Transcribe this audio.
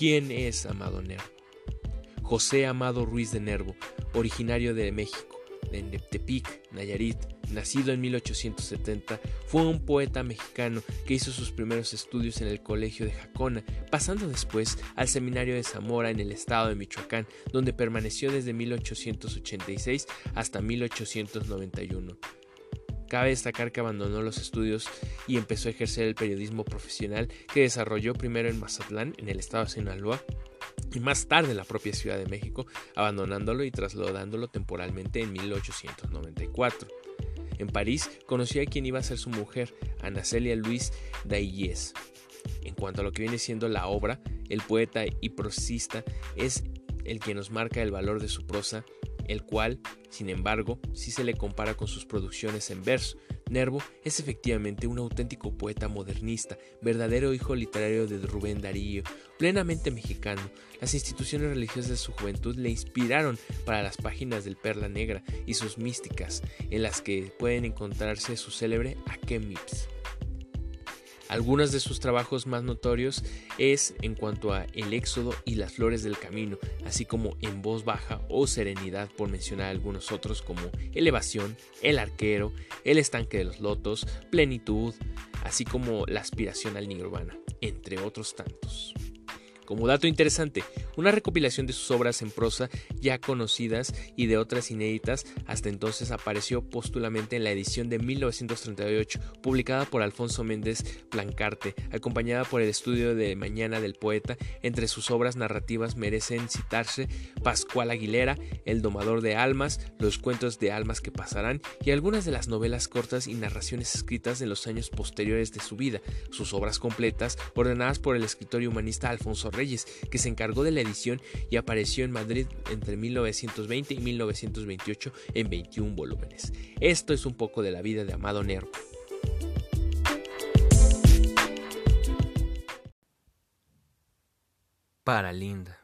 ¿Quién es Amado Nervo? José Amado Ruiz de Nervo, originario de México, de Neptepic, Nayarit, nacido en 1870, fue un poeta mexicano que hizo sus primeros estudios en el Colegio de Jacona, pasando después al Seminario de Zamora en el estado de Michoacán, donde permaneció desde 1886 hasta 1891. Cabe destacar que abandonó los estudios y empezó a ejercer el periodismo profesional que desarrolló primero en Mazatlán, en el estado de Sinaloa, y más tarde en la propia Ciudad de México, abandonándolo y trasladándolo temporalmente en 1894. En París conoció a quien iba a ser su mujer, Ana Celia Luis Daillés. En cuanto a lo que viene siendo la obra, el poeta y prosista es el que nos marca el valor de su prosa el cual, sin embargo, si se le compara con sus producciones en verso. Nervo es efectivamente un auténtico poeta modernista, verdadero hijo literario de Rubén Darío, plenamente mexicano. Las instituciones religiosas de su juventud le inspiraron para las páginas del Perla Negra y sus místicas, en las que pueden encontrarse su célebre Akemips. Algunos de sus trabajos más notorios es en cuanto a El Éxodo y las Flores del Camino, así como En Voz Baja o Serenidad, por mencionar algunos otros como Elevación, El Arquero, El Estanque de los Lotos, Plenitud, así como La Aspiración al Nirvana, entre otros tantos. Como dato interesante, una recopilación de sus obras en prosa ya conocidas y de otras inéditas hasta entonces apareció póstumamente en la edición de 1938, publicada por Alfonso Méndez Plancarte, acompañada por el estudio de Mañana del poeta. Entre sus obras narrativas merecen citarse Pascual Aguilera, El domador de almas, Los cuentos de almas que pasarán y algunas de las novelas cortas y narraciones escritas en los años posteriores de su vida, sus obras completas ordenadas por el escritor y humanista Alfonso que se encargó de la edición y apareció en Madrid entre 1920 y 1928 en 21 volúmenes. Esto es un poco de la vida de Amado Nervo. Para Linda.